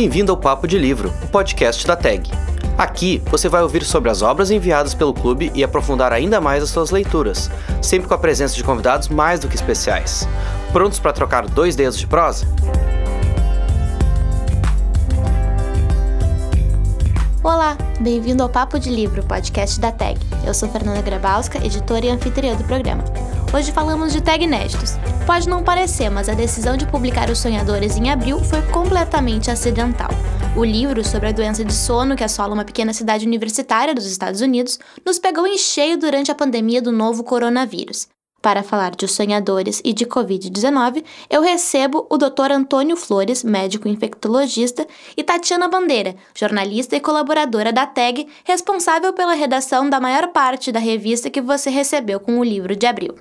Bem-vindo ao Papo de Livro, o podcast da TAG. Aqui você vai ouvir sobre as obras enviadas pelo clube e aprofundar ainda mais as suas leituras, sempre com a presença de convidados mais do que especiais. Prontos para trocar dois dedos de prosa? Olá, bem-vindo ao Papo de Livro, podcast da TAG. Eu sou Fernanda Grabowska, editora e anfitriã do programa. Hoje falamos de tag inéditos. Pode não parecer, mas a decisão de publicar Os Sonhadores em abril foi completamente acidental. O livro sobre a doença de sono que assola uma pequena cidade universitária dos Estados Unidos nos pegou em cheio durante a pandemia do novo coronavírus. Para falar de Os Sonhadores e de Covid-19, eu recebo o Dr. Antônio Flores, médico infectologista, e Tatiana Bandeira, jornalista e colaboradora da TAG, responsável pela redação da maior parte da revista que você recebeu com o livro de abril.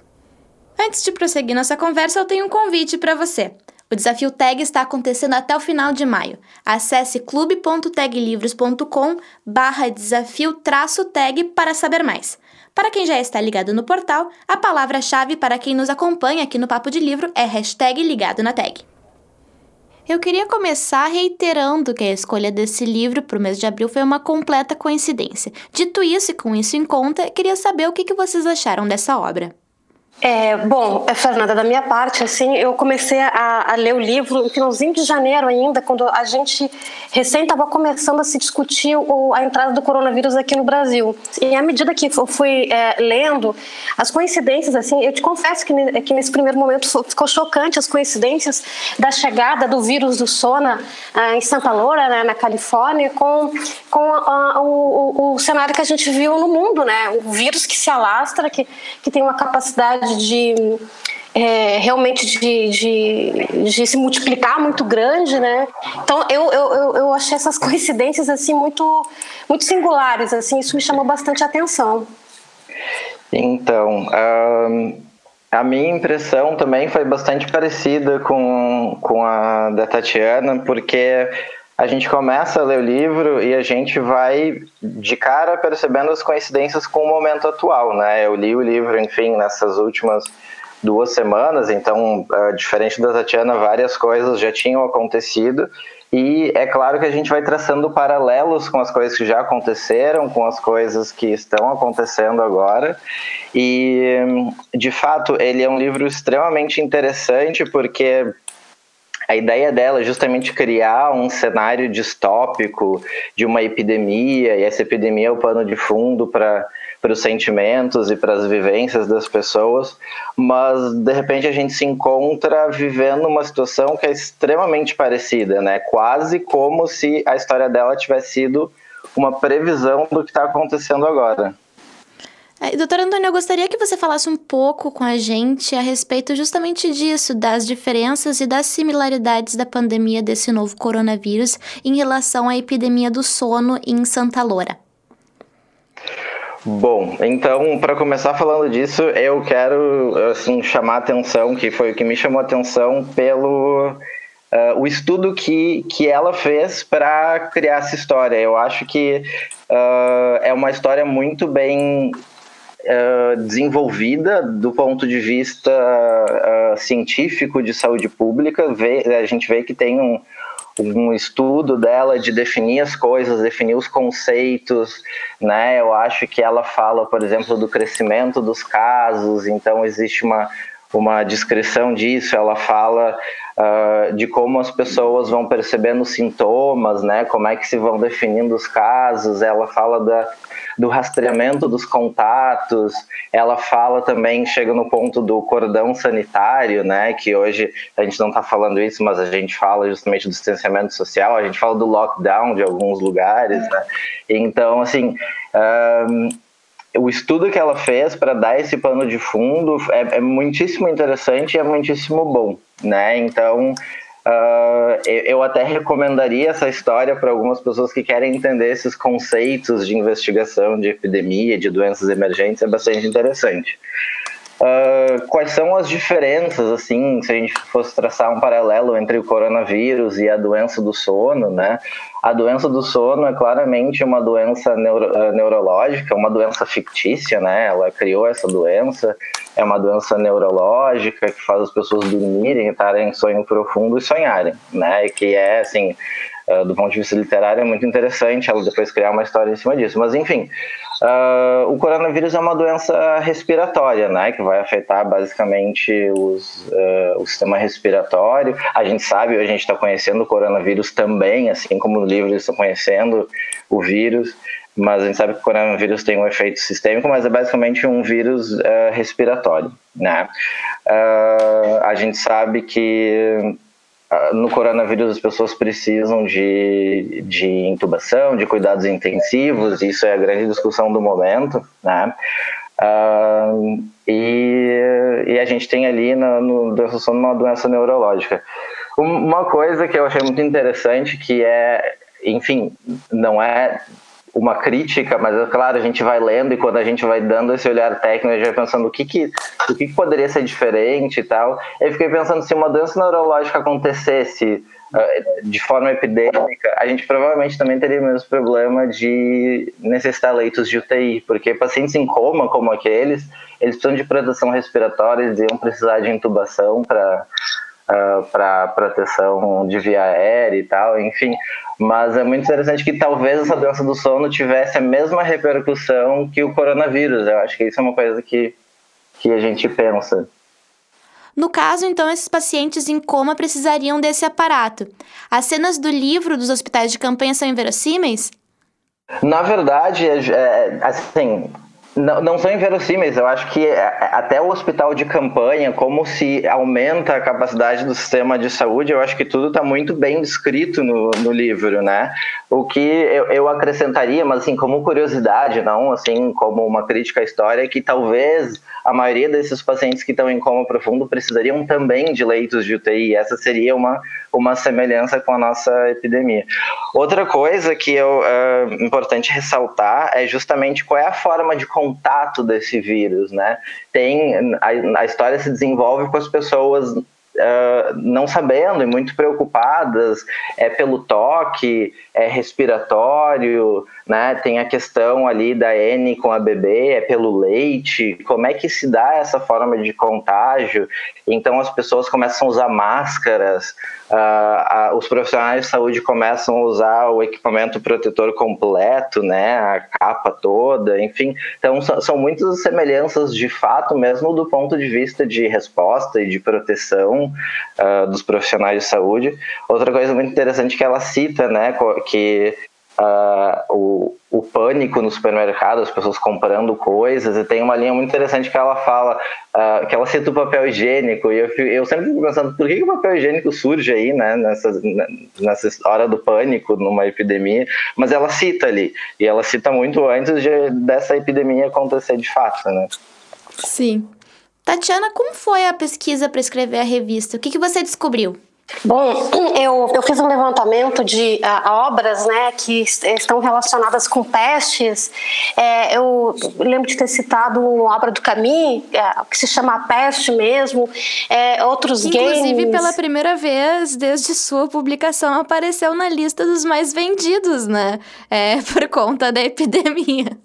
Antes de prosseguir nossa conversa, eu tenho um convite para você. O desafio TAG está acontecendo até o final de maio. Acesse clube.taglivros.com barra desafio traço tag para saber mais. Para quem já está ligado no portal, a palavra-chave para quem nos acompanha aqui no Papo de Livro é hashtag ligado na tag. Eu queria começar reiterando que a escolha desse livro para o mês de abril foi uma completa coincidência. Dito isso e com isso em conta, queria saber o que vocês acharam dessa obra. É, bom, é, Fernanda, da minha parte, assim, eu comecei a, a, ler o livro no finalzinho de janeiro ainda, quando a gente recém estava começando a se discutir o, a entrada do coronavírus aqui no Brasil. E à medida que eu fui é, lendo, as coincidências, assim, eu te confesso que, que nesse primeiro momento ficou chocante as coincidências da chegada do vírus do Sona ah, em Santa Laura, né, na Califórnia, com, com o, o, o cenário que a gente viu no mundo, né? O vírus que se alastra, que, que tem uma capacidade de é, realmente de, de, de, se multiplicar muito grande, né? Então eu, eu, eu achei essas coincidências assim muito muito singulares, assim isso me chamou bastante atenção. Então a minha impressão também foi bastante parecida com, com a da Tatiana, porque a gente começa a ler o livro e a gente vai de cara percebendo as coincidências com o momento atual, né? Eu li o livro, enfim, nessas últimas duas semanas, então, uh, diferente da Tatiana, várias coisas já tinham acontecido e é claro que a gente vai traçando paralelos com as coisas que já aconteceram, com as coisas que estão acontecendo agora. E, de fato, ele é um livro extremamente interessante porque a ideia dela é justamente criar um cenário distópico de uma epidemia, e essa epidemia é o pano de fundo para para os sentimentos e para as vivências das pessoas, mas de repente a gente se encontra vivendo uma situação que é extremamente parecida, né? Quase como se a história dela tivesse sido uma previsão do que está acontecendo agora. É, doutora Antônia, eu gostaria que você falasse um pouco com a gente a respeito justamente disso, das diferenças e das similaridades da pandemia desse novo coronavírus em relação à epidemia do sono em Santa Loura. Bom, então, para começar falando disso, eu quero assim, chamar atenção, que foi o que me chamou atenção, pelo uh, o estudo que, que ela fez para criar essa história. Eu acho que uh, é uma história muito bem uh, desenvolvida do ponto de vista uh, científico de saúde pública. Vê, a gente vê que tem um, um estudo dela de definir as coisas, definir os conceitos, né? Eu acho que ela fala, por exemplo, do crescimento dos casos, então existe uma, uma descrição disso, ela fala uh, de como as pessoas vão percebendo sintomas, né? Como é que se vão definindo os casos, ela fala da do rastreamento dos contatos. Ela fala também, chega no ponto do cordão sanitário, né? Que hoje a gente não está falando isso, mas a gente fala justamente do distanciamento social, a gente fala do lockdown de alguns lugares, né? Então, assim. Um, o estudo que ela fez para dar esse pano de fundo é, é muitíssimo interessante e é muitíssimo bom, né? Então, Uh, eu até recomendaria essa história para algumas pessoas que querem entender esses conceitos de investigação de epidemia, de doenças emergentes, é bastante interessante. Uh, quais são as diferenças, assim, se a gente fosse traçar um paralelo entre o coronavírus e a doença do sono, né? A doença do sono é claramente uma doença neuro, uh, neurológica, uma doença fictícia, né? Ela criou essa doença, é uma doença neurológica que faz as pessoas dormirem, estarem em sonho profundo e sonharem, né? Que é, assim, uh, do ponto de vista literário, é muito interessante ela depois criar uma história em cima disso. Mas, enfim, uh, o coronavírus é uma doença respiratória, né, que vai afetar basicamente os, uh, o sistema respiratório. A gente sabe, a gente está conhecendo o coronavírus também, assim como no livro eles estão conhecendo o vírus mas a gente sabe que o coronavírus tem um efeito sistêmico, mas é basicamente um vírus uh, respiratório, né? Uh, a gente sabe que no coronavírus as pessoas precisam de, de intubação, de cuidados intensivos, isso é a grande discussão do momento, né? e, e a gente tem ali na, no, uma doença neurológica. Uma coisa que eu achei muito interessante, que é, enfim, não é uma crítica, mas é claro, a gente vai lendo e quando a gente vai dando esse olhar técnico, a gente vai pensando o que que, o que, que poderia ser diferente e tal. Eu fiquei pensando se uma doença neurológica acontecesse uh, de forma epidêmica, a gente provavelmente também teria o mesmo problema de necessitar leitos de UTI, porque pacientes em coma como aqueles, eles precisam de proteção respiratória, eles iam precisar de intubação para uh, ah, para proteção de via aérea e tal, enfim. Mas é muito interessante que talvez essa doença do sono tivesse a mesma repercussão que o coronavírus. Eu acho que isso é uma coisa que, que a gente pensa. No caso, então, esses pacientes em coma precisariam desse aparato. As cenas do livro dos hospitais de campanha são inverossímeis? Na verdade, é, é assim, não, não são inverossímeis. Eu acho que é, é, até o hospital de campanha, como se aumenta a capacidade do sistema de saúde, eu acho que tudo está muito bem descrito no, no livro, né? O que eu, eu, acrescentaria, mas assim, como curiosidade, não assim como uma crítica à história, é que talvez a maioria desses pacientes que estão em coma profundo precisariam também de leitos de UTI. Essa seria uma, uma semelhança com a nossa epidemia. Outra coisa que é uh, importante ressaltar é justamente qual é a forma de contato desse vírus, né? Tem a, a história se desenvolve com as pessoas Uh, não sabendo e muito preocupadas é pelo toque, é respiratório, né? Tem a questão ali da N com a bebê, é pelo leite, como é que se dá essa forma de contágio? Então as pessoas começam a usar máscaras, uh, os profissionais de saúde começam a usar o equipamento protetor completo, né? A capa toda, enfim. Então são, são muitas semelhanças de fato, mesmo do ponto de vista de resposta e de proteção uh, dos profissionais de saúde. Outra coisa muito interessante que ela cita, né? Que uh, o, o pânico no supermercado, as pessoas comprando coisas, e tem uma linha muito interessante que ela fala, uh, que ela cita o papel higiênico, e eu, eu sempre fico pensando, por que, que o papel higiênico surge aí, né, nessa, nessa hora do pânico, numa epidemia, mas ela cita ali, e ela cita muito antes de, dessa epidemia acontecer de fato, né. Sim. Tatiana, como foi a pesquisa para escrever a revista? O que, que você descobriu? Bom, eu, eu fiz um levantamento de uh, obras né, que estão relacionadas com pestes. É, eu lembro de ter citado uma obra do Camus, é, que se chama Peste mesmo, é, outros Inclusive, games. Inclusive, pela primeira vez desde sua publicação, apareceu na lista dos mais vendidos, né? É, por conta da epidemia.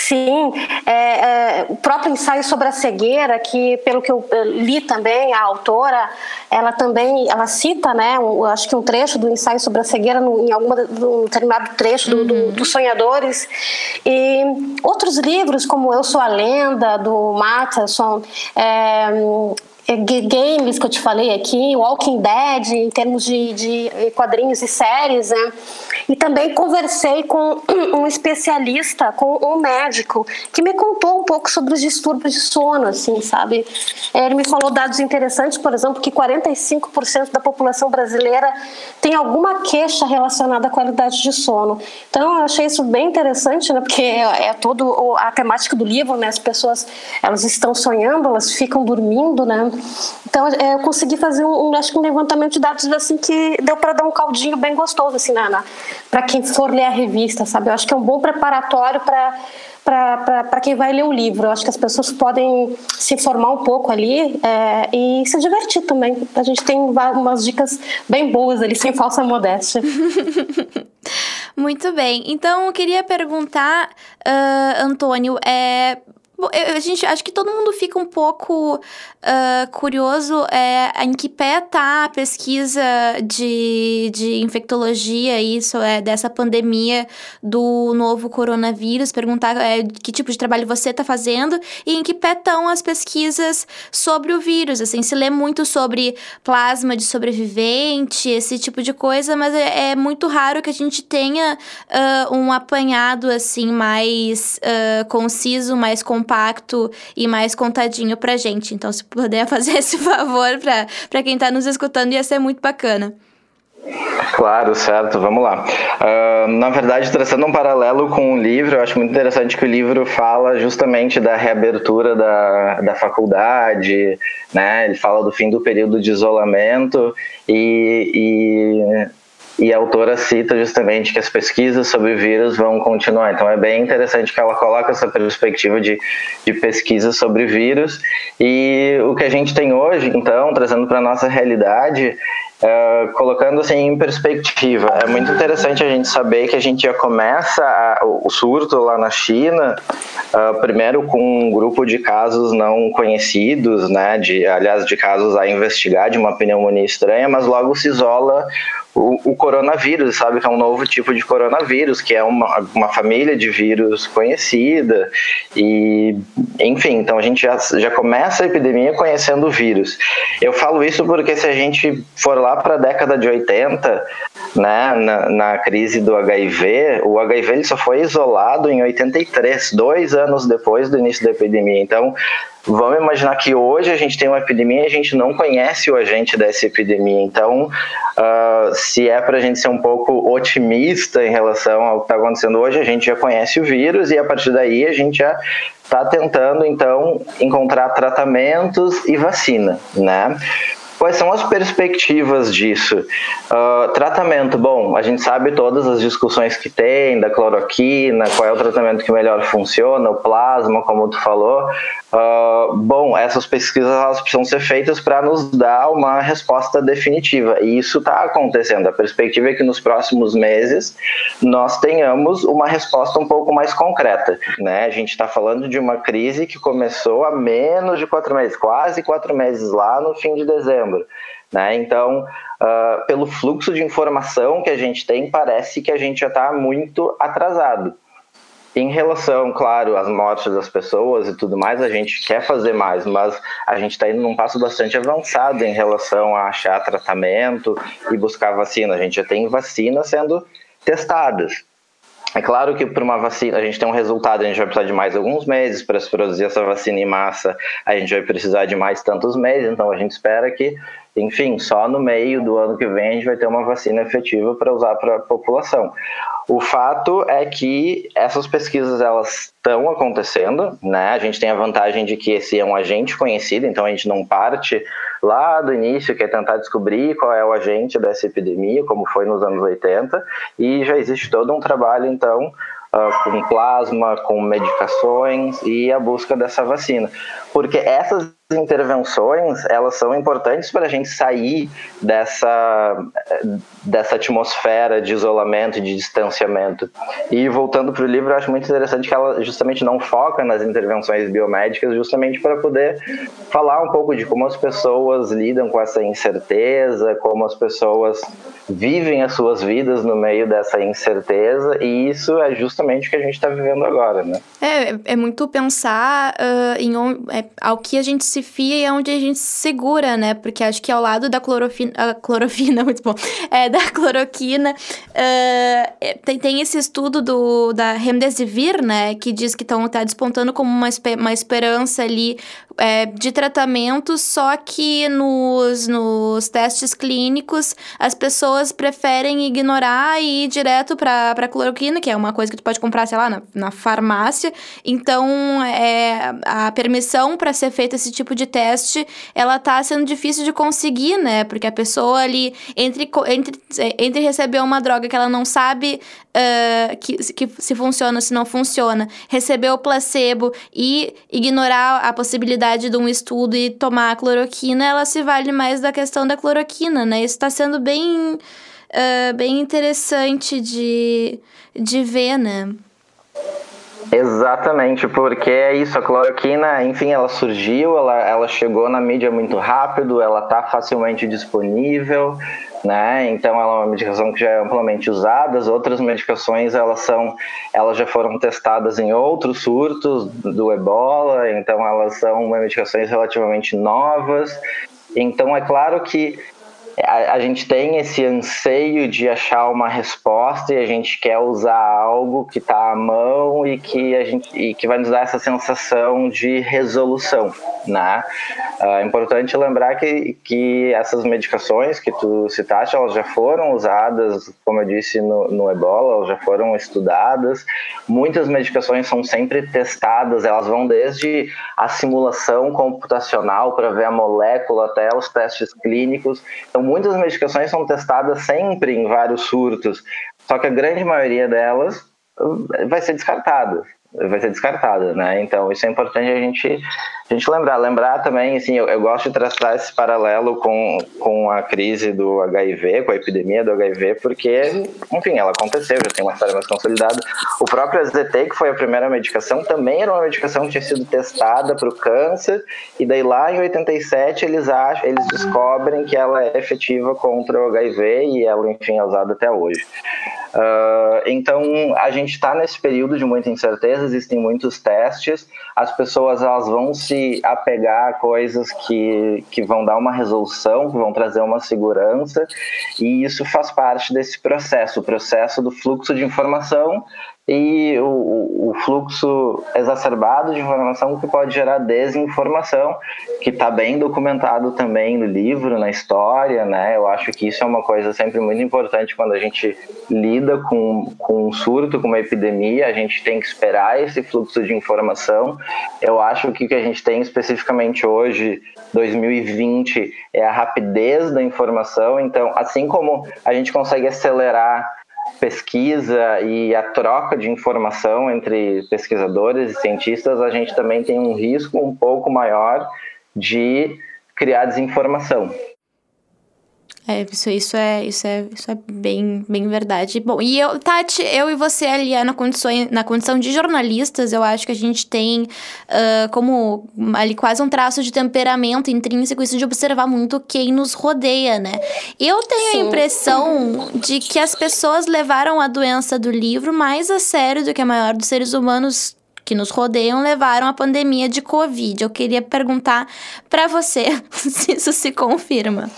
Sim, é, é, o próprio ensaio sobre a cegueira, que pelo que eu li também, a autora, ela também, ela cita, né, um, acho que um trecho do ensaio sobre a cegueira no, em algum determinado trecho do, do, uhum. dos Sonhadores, e outros livros como Eu Sou a Lenda, do Matterson, é, é, games que eu te falei aqui, Walking Dead, em termos de, de quadrinhos e séries, né? E também conversei com um especialista, com um médico, que me contou um pouco sobre os distúrbios de sono, assim, sabe? É, ele me falou dados interessantes, por exemplo, que 45% da população brasileira tem alguma queixa relacionada à qualidade de sono. Então, eu achei isso bem interessante, né? Porque é, é todo a temática do livro, né? As pessoas, elas estão sonhando, elas ficam dormindo, né? Então é, eu consegui fazer um, acho que um levantamento de dados assim que deu para dar um caldinho bem gostoso assim na, na para quem for ler a revista, sabe? Eu acho que é um bom preparatório para para quem vai ler o livro. Eu acho que as pessoas podem se informar um pouco ali é, e se divertir também. A gente tem umas dicas bem boas ali, sem falsa modéstia. Muito bem. Então, eu queria perguntar, uh, Antônio, é, Bom, eu, a gente acho que todo mundo fica um pouco uh, curioso é, em que pé tá a pesquisa de, de infectologia, isso é dessa pandemia do novo coronavírus, perguntar é, que tipo de trabalho você está fazendo e em que pé estão as pesquisas sobre o vírus. Assim, se lê muito sobre plasma de sobrevivente, esse tipo de coisa, mas é, é muito raro que a gente tenha uh, um apanhado assim mais uh, conciso, mais completo compacto e mais contadinho pra gente. Então, se puder fazer esse favor pra, pra quem tá nos escutando, ia ser muito bacana. Claro, certo, vamos lá. Uh, na verdade, traçando um paralelo com o livro, eu acho muito interessante que o livro fala justamente da reabertura da, da faculdade, né? Ele fala do fim do período de isolamento e, e a autora cita justamente que as pesquisas sobre vírus vão continuar. Então é bem interessante que ela coloca essa perspectiva de, de pesquisa sobre vírus. E o que a gente tem hoje, então, trazendo para a nossa realidade, Uh, colocando assim em perspectiva, é muito interessante a gente saber que a gente já começa a, o surto lá na China, uh, primeiro com um grupo de casos não conhecidos, né, de, aliás, de casos a investigar de uma pneumonia estranha, mas logo se isola o, o, coronavírus, sabe que é um novo tipo de coronavírus, que é uma, uma família de vírus conhecida, e enfim, então a gente já, já começa a epidemia conhecendo o vírus. Eu falo isso porque se a gente for lá para a década de 80, né, na, na, crise do HIV, o HIV ele só foi isolado em 83, dois anos depois do início da epidemia. Então, Vamos imaginar que hoje a gente tem uma epidemia e a gente não conhece o agente dessa epidemia. Então, uh, se é para a gente ser um pouco otimista em relação ao que está acontecendo hoje, a gente já conhece o vírus e a partir daí a gente já está tentando então encontrar tratamentos e vacina, né? Quais são as perspectivas disso? Uh, tratamento, bom, a gente sabe todas as discussões que tem da cloroquina, qual é o tratamento que melhor funciona, o plasma, como tu falou. Uh, bom, essas pesquisas elas precisam ser feitas para nos dar uma resposta definitiva e isso está acontecendo. A perspectiva é que nos próximos meses nós tenhamos uma resposta um pouco mais concreta. Né? A gente está falando de uma crise que começou há menos de quatro meses, quase quatro meses lá no fim de dezembro. Né? Então, uh, pelo fluxo de informação que a gente tem, parece que a gente já está muito atrasado. Em relação, claro, às mortes das pessoas e tudo mais, a gente quer fazer mais, mas a gente está indo num passo bastante avançado em relação a achar tratamento e buscar vacina. A gente já tem vacinas sendo testadas. É claro que para uma vacina a gente tem um resultado, a gente vai precisar de mais alguns meses para se produzir essa vacina em massa, a gente vai precisar de mais tantos meses, então a gente espera que, enfim, só no meio do ano que vem a gente vai ter uma vacina efetiva para usar para a população. O fato é que essas pesquisas elas estão acontecendo, né? A gente tem a vantagem de que esse é um agente conhecido, então a gente não parte lá do início, que é tentar descobrir qual é o agente dessa epidemia, como foi nos anos 80, e já existe todo um trabalho então uh, com plasma, com medicações e a busca dessa vacina. Porque essas intervenções, elas são importantes para a gente sair dessa, dessa atmosfera de isolamento, de distanciamento. E voltando para o livro, eu acho muito interessante que ela justamente não foca nas intervenções biomédicas, justamente para poder falar um pouco de como as pessoas lidam com essa incerteza, como as pessoas vivem as suas vidas no meio dessa incerteza, e isso é justamente o que a gente está vivendo agora, né? É, é muito pensar uh, em é, ao que a gente se e onde a gente se segura, né? Porque acho que ao lado da clorofina, a clorofina, muito bom, é, da cloroquina, uh, tem, tem esse estudo do, da Remdesivir, né? Que diz que estão tá despontando como uma, uma esperança ali é, de tratamento, só que nos, nos testes clínicos as pessoas preferem ignorar e ir direto para cloroquina, que é uma coisa que tu pode comprar, sei lá, na, na farmácia. Então, é, a permissão para ser feito esse tipo de teste, ela tá sendo difícil de conseguir, né? Porque a pessoa ali, entre, entre, entre receber uma droga que ela não sabe uh, que, que se funciona ou se não funciona, receber o placebo e ignorar a possibilidade de um estudo e tomar a cloroquina, ela se vale mais da questão da cloroquina, né? Isso está sendo bem, uh, bem interessante de, de ver, né? Exatamente, porque é isso, a cloroquina, enfim, ela surgiu, ela, ela chegou na mídia muito rápido, ela está facilmente disponível, né? Então ela é uma medicação que já é amplamente usada. As outras medicações elas são, elas já foram testadas em outros surtos do Ebola, então elas são medicações relativamente novas. Então é claro que a, a, gente tem esse anseio de achar uma resposta e a gente quer usar algo que está à mão e que a gente e que vai nos dar essa sensação de resolução, né? É importante lembrar que, que essas medicações que tu citaste, elas já foram usadas, como eu disse, no, no Ebola, elas já foram estudadas. Muitas medicações são sempre testadas, elas vão desde a simulação computacional para ver a molécula até os testes clínicos. Então, muitas medicações são testadas sempre em vários surtos, só que a grande maioria delas uh, vai ser descartada vai ser descartada, né? Então isso é importante a gente a gente lembrar, lembrar também, assim, eu, eu, gosto de traçar esse paralelo com, com a crise do HIV, com a epidemia do HIV, porque, enfim, ela aconteceu, já tem uma história mais consolidada. O próprio AZT, que foi a primeira medicação, também era uma medicação que tinha sido testada para o câncer, e daí lá em 87 eles acham, eles descobrem que ela é efetiva contra o HIV e ela, enfim, é usada até hoje. Uh, então, a gente está nesse período de muita incerteza, existem muitos testes, as pessoas elas vão se apegar a coisas que, que vão dar uma resolução, que vão trazer uma segurança, e isso faz parte desse processo, o processo do fluxo de informação e o, o, fluxo exacerbado de informação que pode gerar desinformação, que está bem documentado também no livro, na história, né? Eu acho que isso é uma coisa sempre muito importante quando a gente lida com, com um surto, com uma epidemia, a gente tem que esperar esse fluxo de informação. Eu acho que o que a gente tem especificamente hoje, 2020, é a rapidez da informação. Então, assim como a gente consegue acelerar pesquisa e a troca de informação entre pesquisadores e cientistas, a gente também tem um risco um pouco maior de criar desinformação. É, isso, isso, é, isso, é, isso é bem, bem verdade. Bom, e eu, Tati, eu e você ali na condição, na condição de jornalistas, eu acho que a gente tem uh, como ali quase um traço de temperamento intrínseco isso de observar muito quem nos rodeia, né? Eu tenho Sim. a impressão de que as pessoas levaram a doença do livro mais a sério do que a maior dos seres humanos que nos rodeiam levaram a pandemia de Covid. Eu queria perguntar para você se isso se confirma.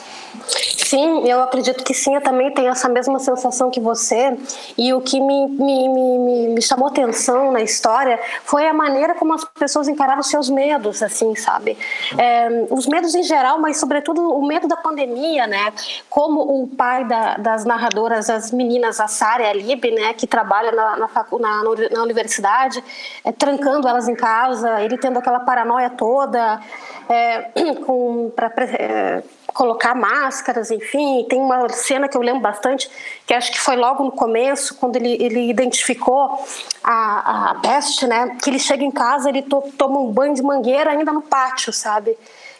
Sim, eu acredito que sim, eu também tenho essa mesma sensação que você. E o que me, me, me, me chamou atenção na história foi a maneira como as pessoas encararam seus medos, assim, sabe? É, os medos em geral, mas sobretudo o medo da pandemia, né? Como o pai da, das narradoras, as meninas, a Sara e a Lib, né, que trabalha na, na, na, na universidade, é, trancando elas em casa, ele tendo aquela paranoia toda, é, com, pra, é, colocar máscaras, enfim. Tem uma cena que eu lembro bastante, que acho que foi logo no começo, quando ele, ele identificou a, a peste, né? Que ele chega em casa, ele to, toma um banho de mangueira ainda no pátio, sabe?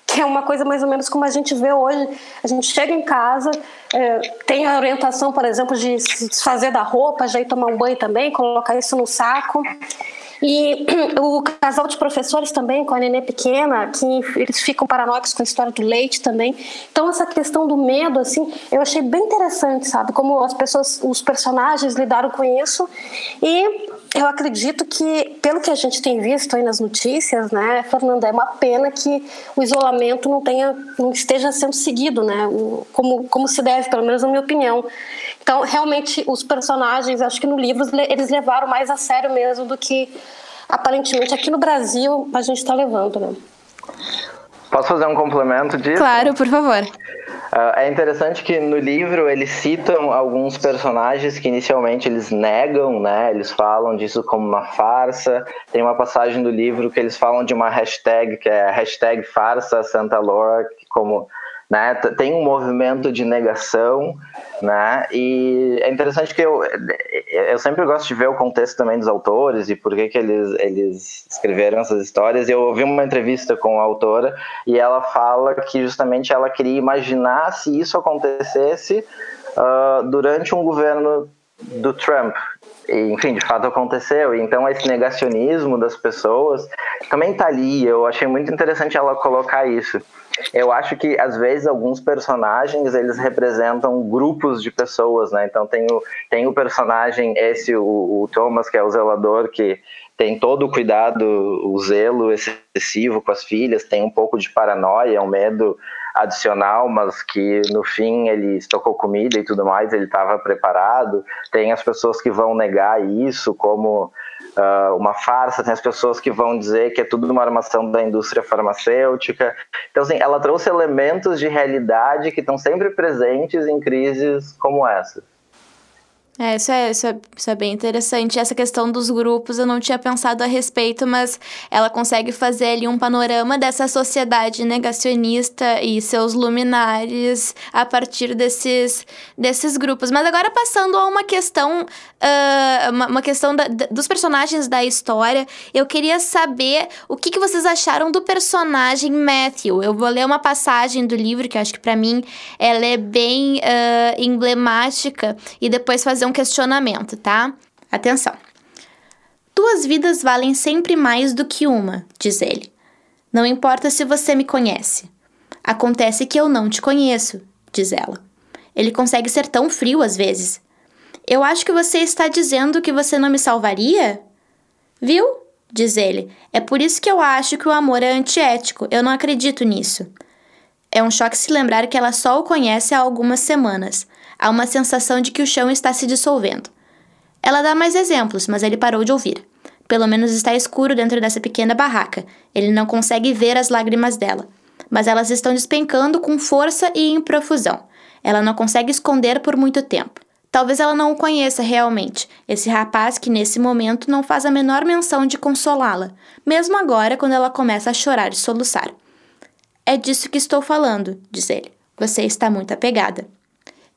Que é uma coisa mais ou menos como a gente vê hoje. A gente chega em casa, é, tem a orientação, por exemplo, de se desfazer da roupa, já ir tomar um banho também, colocar isso no saco. E o casal de professores também, com a nenê pequena, que eles ficam paranoicos com a história do leite também. Então, essa questão do medo, assim, eu achei bem interessante, sabe? Como as pessoas, os personagens lidaram com isso. E eu acredito que, pelo que a gente tem visto aí nas notícias, né, Fernanda, é uma pena que o isolamento não tenha, não esteja sendo seguido, né, como, como se deve, pelo menos na minha opinião. Então, realmente, os personagens, acho que no livro eles levaram mais a sério mesmo do que aparentemente aqui no Brasil a gente está levando, né? Posso fazer um complemento disso? Claro, por favor. Uh, é interessante que no livro eles citam alguns personagens que inicialmente eles negam, né? Eles falam disso como uma farsa. Tem uma passagem do livro que eles falam de uma hashtag que é hashtag farsa Santa Laura, como né? Tem um movimento de negação, né? E é interessante que eu, eu sempre gosto de ver o contexto também dos autores e por que, que eles, eles escreveram essas histórias. Eu ouvi uma entrevista com a autora e ela fala que justamente ela queria imaginar se isso acontecesse uh, durante um governo do Trump. Enfim, de fato aconteceu. Então, esse negacionismo das pessoas também está ali. Eu achei muito interessante ela colocar isso. Eu acho que, às vezes, alguns personagens, eles representam grupos de pessoas, né? Então, tem o, tem o personagem, esse, o, o Thomas, que é o zelador, que tem todo o cuidado, o zelo excessivo com as filhas, tem um pouco de paranoia, um medo adicional, mas que no fim ele estocou comida e tudo mais, ele estava preparado. Tem as pessoas que vão negar isso como uh, uma farsa, tem as pessoas que vão dizer que é tudo uma armação da indústria farmacêutica. Então, assim, ela trouxe elementos de realidade que estão sempre presentes em crises como essa. É isso, é, isso é, isso é bem interessante. Essa questão dos grupos eu não tinha pensado a respeito, mas ela consegue fazer ali um panorama dessa sociedade negacionista e seus luminares a partir desses, desses grupos. Mas agora passando a uma questão, uh, uma, uma, questão da, dos personagens da história, eu queria saber o que, que vocês acharam do personagem Matthew. Eu vou ler uma passagem do livro que acho que para mim ela é bem uh, emblemática e depois fazer um um questionamento, tá? Atenção. Duas vidas valem sempre mais do que uma, diz ele. Não importa se você me conhece. Acontece que eu não te conheço, diz ela. Ele consegue ser tão frio às vezes. Eu acho que você está dizendo que você não me salvaria? Viu? Diz ele. É por isso que eu acho que o amor é antiético. Eu não acredito nisso. É um choque se lembrar que ela só o conhece há algumas semanas. Há uma sensação de que o chão está se dissolvendo. Ela dá mais exemplos, mas ele parou de ouvir. Pelo menos está escuro dentro dessa pequena barraca. Ele não consegue ver as lágrimas dela. Mas elas estão despencando com força e em profusão. Ela não consegue esconder por muito tempo. Talvez ela não o conheça realmente, esse rapaz que nesse momento não faz a menor menção de consolá-la, mesmo agora quando ela começa a chorar e soluçar. É disso que estou falando, diz ele. Você está muito apegada.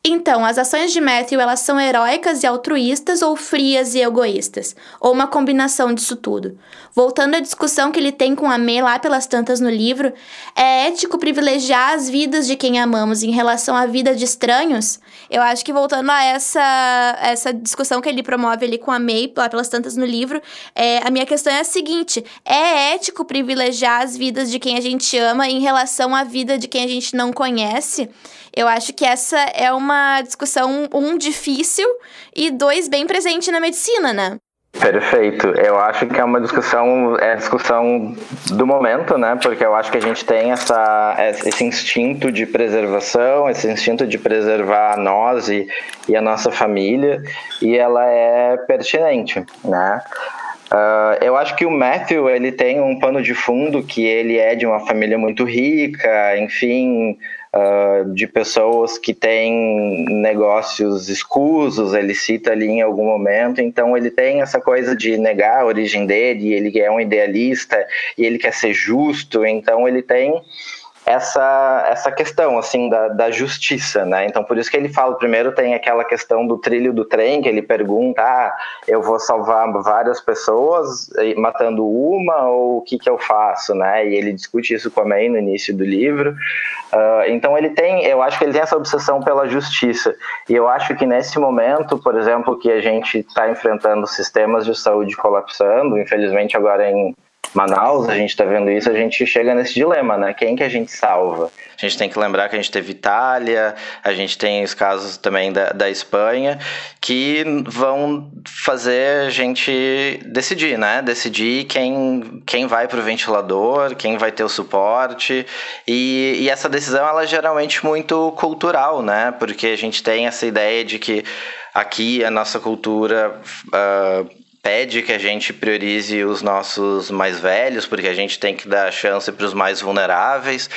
Então, as ações de Matthew, elas são heróicas e altruístas ou frias e egoístas? Ou uma combinação disso tudo? Voltando à discussão que ele tem com a May lá pelas tantas no livro, é ético privilegiar as vidas de quem amamos em relação à vida de estranhos? Eu acho que voltando a essa, essa discussão que ele promove ali com a May lá pelas tantas no livro, é, a minha questão é a seguinte: é ético privilegiar as vidas de quem a gente ama em relação à vida de quem a gente não conhece? Eu acho que essa é uma discussão, um, difícil e dois, bem presente na medicina, né? Perfeito. Eu acho que é uma discussão, é discussão do momento, né? Porque eu acho que a gente tem essa, esse instinto de preservação, esse instinto de preservar nós e, e a nossa família, e ela é pertinente, né? Uh, eu acho que o Matthew ele tem um pano de fundo que ele é de uma família muito rica, enfim, uh, de pessoas que têm negócios escusos, ele cita ali em algum momento, então ele tem essa coisa de negar a origem dele, ele é um idealista e ele quer ser justo, então ele tem essa, essa questão assim da, da justiça, né? Então por isso que ele fala primeiro tem aquela questão do trilho do trem que ele pergunta, ah, eu vou salvar várias pessoas matando uma ou o que que eu faço, né? E ele discute isso com a May no início do livro. Uh, então ele tem, eu acho que ele tem essa obsessão pela justiça e eu acho que nesse momento, por exemplo, que a gente está enfrentando sistemas de saúde colapsando, infelizmente agora em Manaus, a gente está vendo isso, a gente chega nesse dilema, né? Quem que a gente salva? A gente tem que lembrar que a gente teve Itália, a gente tem os casos também da, da Espanha, que vão fazer a gente decidir, né? Decidir quem, quem vai para o ventilador, quem vai ter o suporte. E, e essa decisão, ela é geralmente muito cultural, né? Porque a gente tem essa ideia de que aqui a nossa cultura. Uh, pede que a gente priorize os nossos mais velhos, porque a gente tem que dar chance para os mais vulneráveis.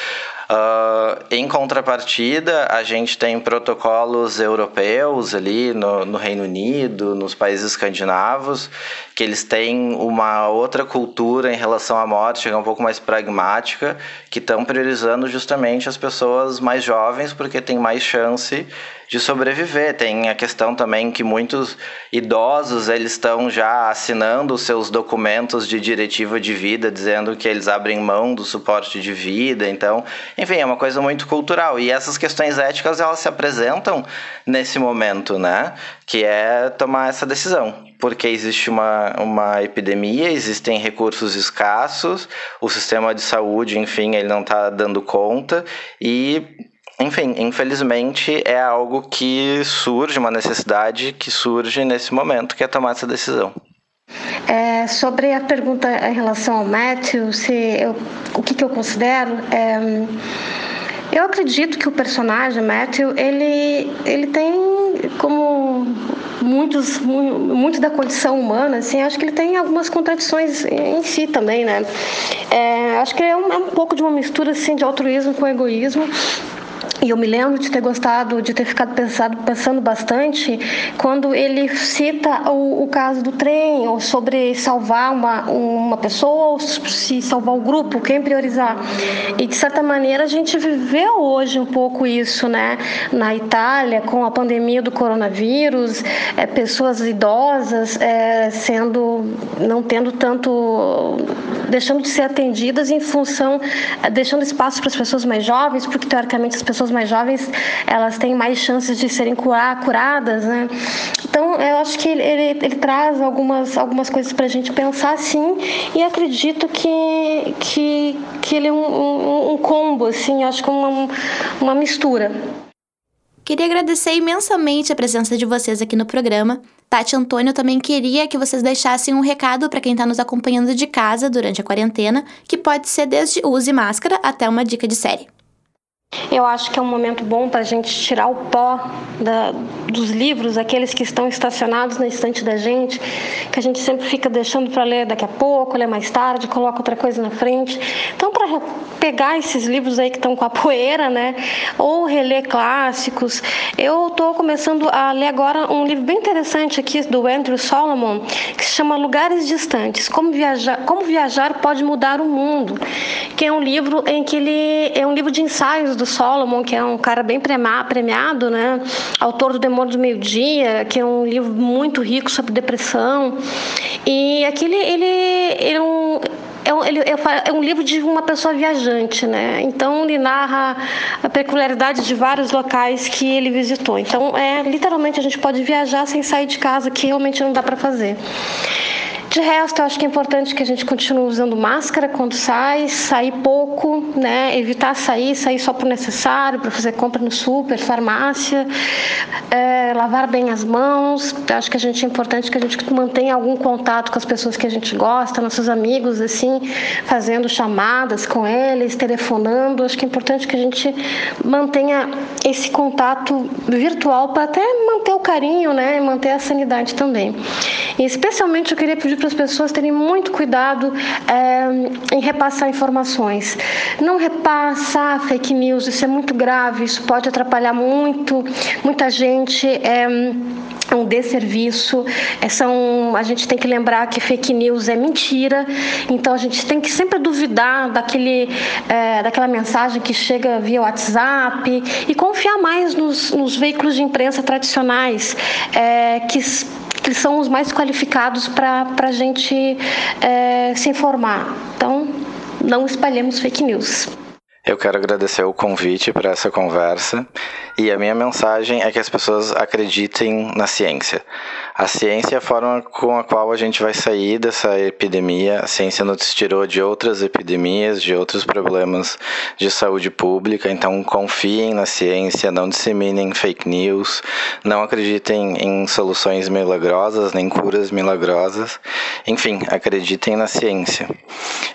Uh, em contrapartida, a gente tem protocolos europeus ali no, no, Reino Unido, nos países escandinavos, que eles têm uma outra cultura em relação à morte, que é um pouco mais pragmática, que estão priorizando justamente as pessoas mais jovens, porque tem mais chance de sobreviver. Tem a questão também que muitos idosos eles estão já assinando os seus documentos de diretiva de vida, dizendo que eles abrem mão do suporte de vida. Então, Enfim, é uma coisa muito cultural. E essas questões éticas, elas se apresentam nesse momento, né? Que é tomar essa decisão. Porque existe uma, uma epidemia, existem recursos escassos, o sistema de saúde, enfim, ele não está dando conta. E enfim, infelizmente é algo que surge, uma necessidade que surge nesse momento, que é tomar essa decisão. É, sobre a pergunta em relação ao Matthew, se eu, o que, que eu considero, é, eu acredito que o personagem Matthew ele ele tem como muitos muito da condição humana assim acho que ele tem algumas contradições em si também né é, acho que é um, é um pouco de uma mistura assim de altruísmo com egoísmo e eu me lembro de ter gostado, de ter ficado pensado, pensando bastante quando ele cita o, o caso do trem, ou sobre salvar uma, uma pessoa ou se salvar o grupo, quem priorizar. E de certa maneira a gente viveu hoje um pouco isso, né? Na Itália, com a pandemia do coronavírus, é, pessoas idosas é, sendo, não tendo tanto, deixando de ser atendidas em função, é, deixando espaço para as pessoas mais jovens, porque teoricamente as pessoas pessoas mais jovens elas têm mais chances de serem curadas, né? Então eu acho que ele, ele, ele traz algumas, algumas coisas para a gente pensar sim e acredito que, que, que ele é um, um, um combo, assim, acho que uma, uma mistura. Queria agradecer imensamente a presença de vocês aqui no programa. Tati Antônio também queria que vocês deixassem um recado para quem está nos acompanhando de casa durante a quarentena, que pode ser desde use máscara até uma dica de série. Eu acho que é um momento bom para a gente tirar o pó da, dos livros, aqueles que estão estacionados na estante da gente, que a gente sempre fica deixando para ler daqui a pouco, ler mais tarde, coloca outra coisa na frente. Então, para pegar esses livros aí que estão com a poeira, né, ou reler clássicos, eu estou começando a ler agora um livro bem interessante aqui do Andrew Solomon, que se chama Lugares Distantes: Como viajar, como viajar pode mudar o mundo, que é um livro em que ele é um livro de ensaios do Solomon, que é um cara bem premiado, né? Autor do Demônio do Meio-Dia, que é um livro muito rico sobre depressão. E aquele ele, ele é um é um, ele, é um livro de uma pessoa viajante, né? Então ele narra a peculiaridade de vários locais que ele visitou. Então é literalmente a gente pode viajar sem sair de casa, que realmente não dá para fazer. De resto, eu acho que é importante que a gente continue usando máscara quando sai, sair pouco, né? evitar sair, sair só por necessário, para fazer compra no super, farmácia, é, lavar bem as mãos. Eu acho que a gente é importante que a gente mantenha algum contato com as pessoas que a gente gosta, nossos amigos, assim, fazendo chamadas com eles, telefonando. Acho que é importante que a gente mantenha esse contato virtual para até manter o carinho, né? Manter a sanidade também. E especialmente eu queria pedir para as pessoas terem muito cuidado é, em repassar informações. Não repassar fake news, isso é muito grave, isso pode atrapalhar muito, muita gente. É, um desserviço. É, são, a gente tem que lembrar que fake news é mentira, então a gente tem que sempre duvidar daquele, é, daquela mensagem que chega via WhatsApp e confiar mais nos, nos veículos de imprensa tradicionais, é, que que são os mais qualificados para a gente é, se informar. Então, não espalhemos fake news. Eu quero agradecer o convite para essa conversa e a minha mensagem é que as pessoas acreditem na ciência. A ciência é a forma com a qual a gente vai sair dessa epidemia. A ciência nos tirou de outras epidemias, de outros problemas de saúde pública. Então, confiem na ciência, não disseminem fake news, não acreditem em soluções milagrosas, nem curas milagrosas. Enfim, acreditem na ciência.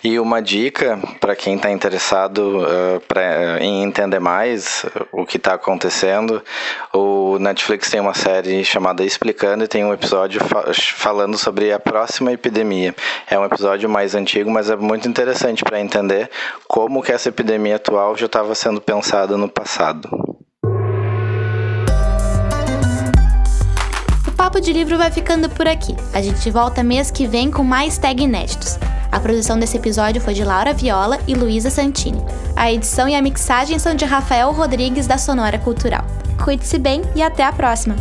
E uma dica para quem está interessado uh, pra, em entender mais o que está acontecendo: o Netflix tem uma série chamada Explicando e tem um um episódio fa falando sobre a próxima epidemia. É um episódio mais antigo, mas é muito interessante para entender como que essa epidemia atual já estava sendo pensada no passado. Papo de Livro vai ficando por aqui. A gente volta mês que vem com mais tag inéditos. A produção desse episódio foi de Laura Viola e Luísa Santini. A edição e a mixagem são de Rafael Rodrigues da Sonora Cultural. Cuide-se bem e até a próxima!